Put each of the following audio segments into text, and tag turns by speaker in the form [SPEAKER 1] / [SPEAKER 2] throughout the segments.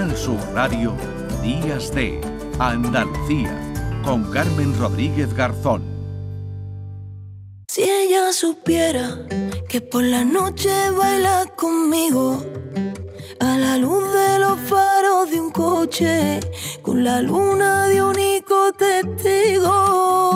[SPEAKER 1] Canal Sur Radio, Días de Andalucía, con Carmen Rodríguez Garzón.
[SPEAKER 2] Si ella supiera que por la noche baila conmigo, a la luz de los faros de un coche, con la luna de único testigo.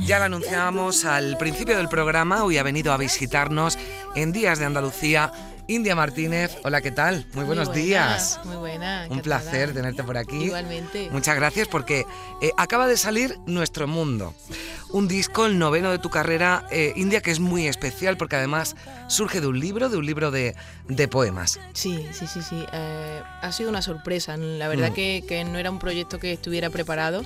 [SPEAKER 3] Ya lo anunciábamos al principio del programa, hoy ha venido a visitarnos en Días de Andalucía India Martínez, hola, ¿qué tal? Muy buenos días.
[SPEAKER 4] Muy buena.
[SPEAKER 3] Un placer tenerte por aquí.
[SPEAKER 4] Igualmente.
[SPEAKER 3] Muchas gracias porque eh, acaba de salir Nuestro Mundo, un disco, el noveno de tu carrera, eh, India, que es muy especial porque además surge de un libro, de un libro de, poemas.
[SPEAKER 4] Sí, sí, sí, sí. Eh, ha sido una sorpresa. La verdad mm. que, que no era un proyecto que estuviera preparado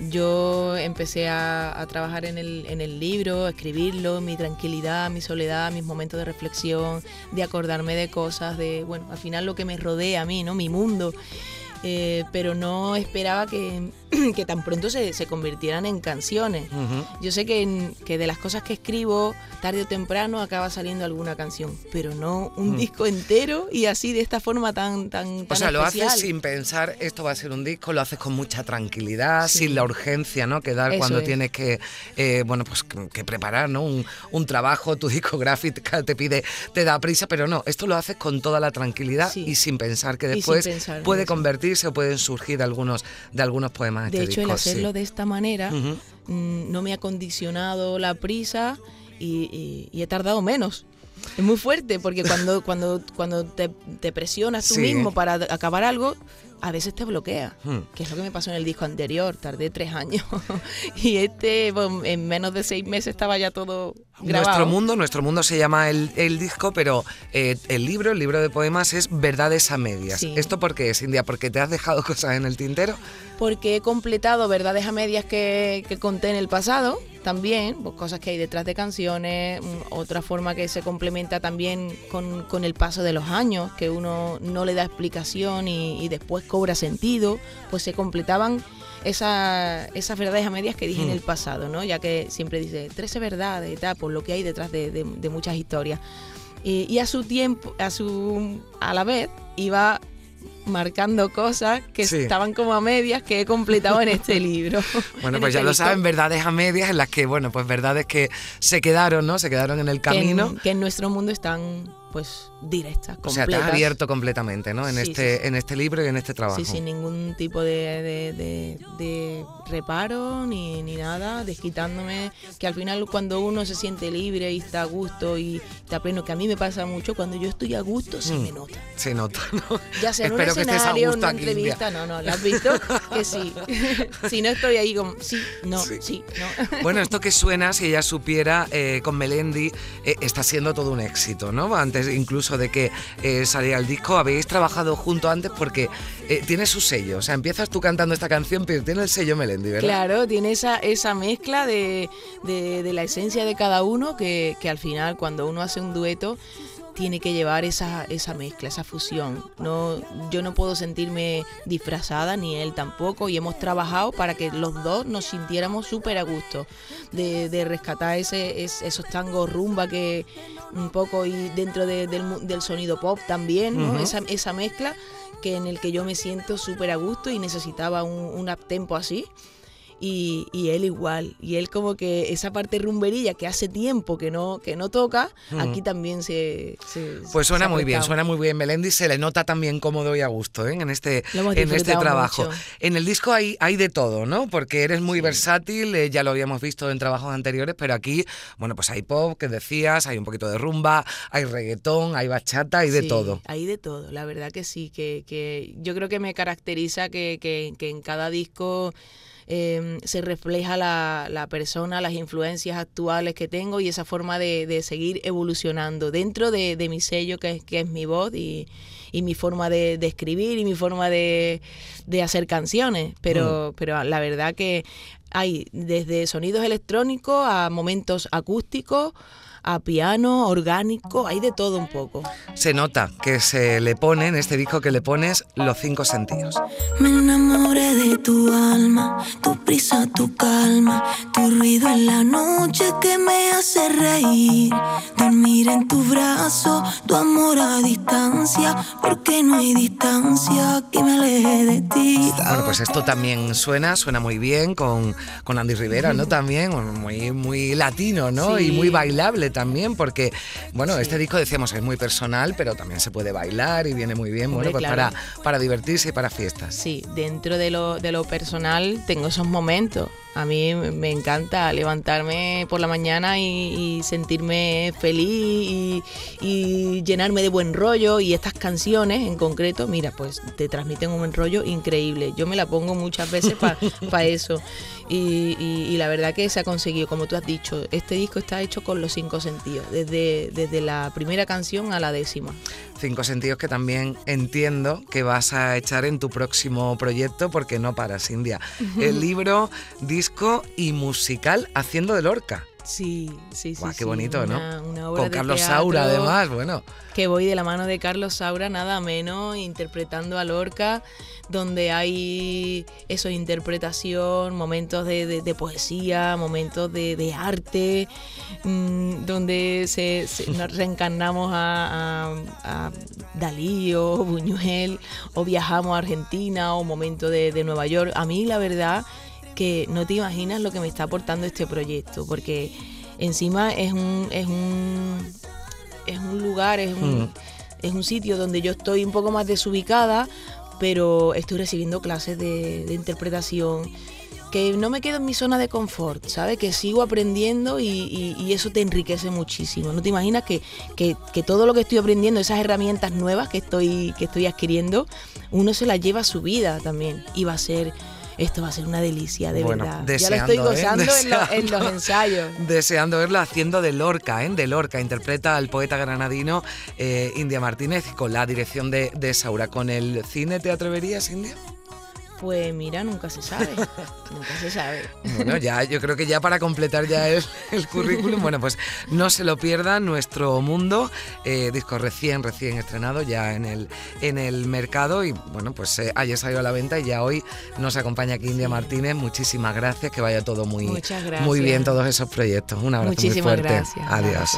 [SPEAKER 4] yo empecé a, trabajar en el, en el, libro, a escribirlo, mi tranquilidad, mi soledad, mis momentos de reflexión, de acordarme de cosas, de, bueno, al final lo que me rodea a mí, ¿no? Mi mundo. Eh, pero no esperaba que, que tan pronto se, se, convirtieran en canciones. Yo sé que, que, de las cosas que escribo, tarde o temprano acaba saliendo alguna canción, pero no un disco entero y así de esta forma tan tan,
[SPEAKER 3] O sea, lo haces sin pensar esto va a ser un disco, lo haces con mucha tranquilidad, sin la urgencia, ¿no? Que dar cuando tienes que, eh, bueno, pues que preparar, ¿no? Un, un, trabajo, tu discográfica te pide, te da prisa, pero no, esto lo haces con toda la tranquilidad y sin pensar que después puede convertirse o pueden surgir algunos de algunos poemas
[SPEAKER 4] de hecho, el hacerlo de esta manera mm, no me ha condicionado la prisa y, he tardado menos. Es muy fuerte porque cuando, cuando, cuando te, presionas tú mismo para acabar algo, a veces te bloquea, hmm. que es lo que me pasó en el disco anterior, tardé tres años y este en menos de seis meses estaba ya todo grabado.
[SPEAKER 3] Nuestro mundo, nuestro mundo se llama el, disco, pero eh, el libro, el libro de poemas es Verdades a medias. ¿Esto por qué es, India? ¿Porque te has dejado cosas en el tintero?
[SPEAKER 4] Porque he completado Verdades a medias que, que conté en el pasado, también, pues, cosas que hay detrás de canciones, mm, otra forma que se complementa también con, el paso de los años, que uno no le da explicación y, después cobra sentido, pues se completaban esa, esas verdades a medias que dije en el mm. pasado, ¿no? Ya que siempre dice 13 verdades y tal, por lo que hay detrás de, muchas historias. Y, y, a su tiempo, a su a la vez, iba marcando cosas que estaban como a medias que he completado en este libro.
[SPEAKER 3] bueno, pues ya este lo saben, verdades a medias en las que, bueno, pues verdades que se quedaron, ¿no? Se quedaron en el camino.
[SPEAKER 4] que en nuestro mundo están pues directa,
[SPEAKER 3] O sea, te has abierto completamente, ¿no? En, este, en este libro y en este trabajo.
[SPEAKER 4] Sí, sin ningún tipo de, de, reparo ni, ni, nada, desquitándome. Que al final cuando uno se siente libre y está a gusto y está pleno, que a mí me pasa mucho, cuando yo estoy a gusto se mm, me nota.
[SPEAKER 3] Se nota, ¿no?
[SPEAKER 4] Ya sea en un escenario, en una entrevista, no, no, ¿lo has visto? que sí. si no estoy ahí como, sí, no, sí, no.
[SPEAKER 3] bueno, esto que suena, si ella supiera, eh, con Melendi, eh, está siendo todo un éxito, ¿no? Antes incluso de que eh, saliera el disco, habéis trabajado junto antes porque eh, tiene su sello. O sea, empiezas tú cantando esta canción, pero tiene el sello Melendi, ¿verdad?
[SPEAKER 4] Claro, tiene esa, esa mezcla de, la esencia de cada uno que, que al final cuando uno hace un dueto tiene que llevar esa, esa mezcla, esa fusión. No, yo no puedo sentirme disfrazada, ni él tampoco, y hemos trabajado para que los dos nos sintiéramos súper a gusto, de, rescatar ese, esos tangos rumba que un poco y dentro del, sonido pop también, esa, esa mezcla que en el que yo me siento súper a gusto y necesitaba un, un up-tempo así y, y, él igual. Y él como que esa parte rumberilla que hace tiempo que no, que no toca, aquí también se...
[SPEAKER 3] pues suena muy bien, suena muy bien Melendi, se le nota también cómodo y a gusto ¿eh? en este, en este trabajo. En el disco hay, hay de todo, ¿no? Porque eres muy versátil, eh, ya lo habíamos visto en trabajos anteriores, pero aquí, bueno, pues hay pop, que decías, hay un poquito de rumba, hay reggaetón, hay bachata, hay de todo.
[SPEAKER 4] Hay de todo, la verdad que sí, que, que yo creo que me caracteriza que, que, que en cada disco... Em, se refleja la, la, persona, las influencias actuales que tengo y esa forma de, de seguir evolucionando dentro de, de, mi sello que es, que es mi voz y, y mi forma de, de, escribir y mi forma de, de hacer canciones. Pero, mm. pero la verdad que hay desde sonidos electrónicos a momentos acústicos a piano, orgánico, hay de todo un poco.
[SPEAKER 3] Se nota que se le pone en este disco que le pones los cinco sentidos.
[SPEAKER 2] Me enamoré de tu alma, tu prisa, tu calma, tu ruido en la noche que me hace reír. Dormir en tu brazo, tu amor a distancia, porque no hay distancia que me aleje de ti.
[SPEAKER 3] Bueno, pues esto también suena, suena muy bien con, con Andy Rivera, ¿no? También, muy, muy latino, ¿no? Y muy bailable también, porque, bueno, este disco decíamos es muy personal, pero también se puede bailar y viene muy bien, bueno, pues para, para divertirse y para fiestas.
[SPEAKER 4] Sí, dentro de lo, de lo personal tengo esos momentos. A mí me encanta levantarme por la mañana y, sentirme feliz y, llenarme de buen rollo. Y estas canciones en concreto, mira, pues te transmiten un buen rollo increíble. Yo me la pongo muchas veces para eso. Y, la verdad que se ha conseguido, como tú has dicho, este disco está hecho con los cinco sentidos, desde, desde la primera canción a la décima.
[SPEAKER 3] Cinco sentidos que también entiendo que vas a echar en tu próximo proyecto porque no paras, India. El libro, disco y musical Haciendo de Lorca.
[SPEAKER 4] Sí, sí, sí.
[SPEAKER 3] qué bonito, ¿no? Con Carlos Saura, además, bueno.
[SPEAKER 4] Que voy de la mano de Carlos Saura, nada menos, interpretando a Lorca, donde hay eso, interpretación, momentos de, poesía, momentos de, arte, mm, donde se, nos reencarnamos a, Dalí o Buñuel, o viajamos a Argentina, o momento de, de Nueva York. A mí, la verdad que no te imaginas lo que me está aportando este proyecto, porque encima es un, es un, es un lugar, es un, mm. es un sitio donde yo estoy un poco más desubicada, pero estoy recibiendo clases de, interpretación que no me quedo en mi zona de confort, ¿sabes? Que sigo aprendiendo y, eso te enriquece muchísimo. No te imaginas que, que, que, todo lo que estoy aprendiendo, esas herramientas nuevas que estoy, que estoy adquiriendo, uno se las lleva a su vida también y va a ser esto va a ser una delicia, de verdad. Ya lo estoy ¿eh? gozando en, los ensayos.
[SPEAKER 3] Deseando verlo haciendo de Lorca, ¿eh? de Lorca. Interpreta al poeta granadino eh, India Martínez con la dirección de, de Saura. ¿Con el cine te atreverías, India?
[SPEAKER 4] Pues mira, nunca se sabe. nunca se sabe.
[SPEAKER 3] Bueno, ya, yo creo que ya para completar ya el, el currículum, bueno, pues no se lo pierdan, Nuestro Mundo, eh, disco recién, recién estrenado ya en el, en el mercado y bueno, pues eh, ayer salió a la venta y ya hoy nos acompaña aquí India Martínez. Muchísimas gracias, que vaya todo muy, muy bien todos esos proyectos. Un abrazo muy fuerte.
[SPEAKER 4] Gracias.
[SPEAKER 3] Adiós.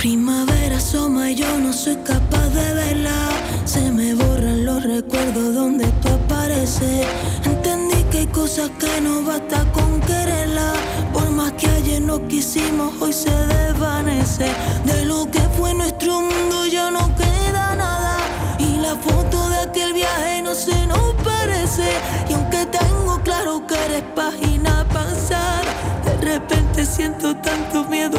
[SPEAKER 2] Primavera asoma y yo no soy capaz de verla. Se me borran los recuerdos donde tú apareces. Entendí que hay cosas que no basta con quererla. Por más que ayer no quisimos, hoy se desvanece. De lo que fue nuestro mundo ya no queda nada. Y la foto de aquel viaje no se nos parece. Y aunque tengo claro que eres página pasada, de repente siento tanto miedo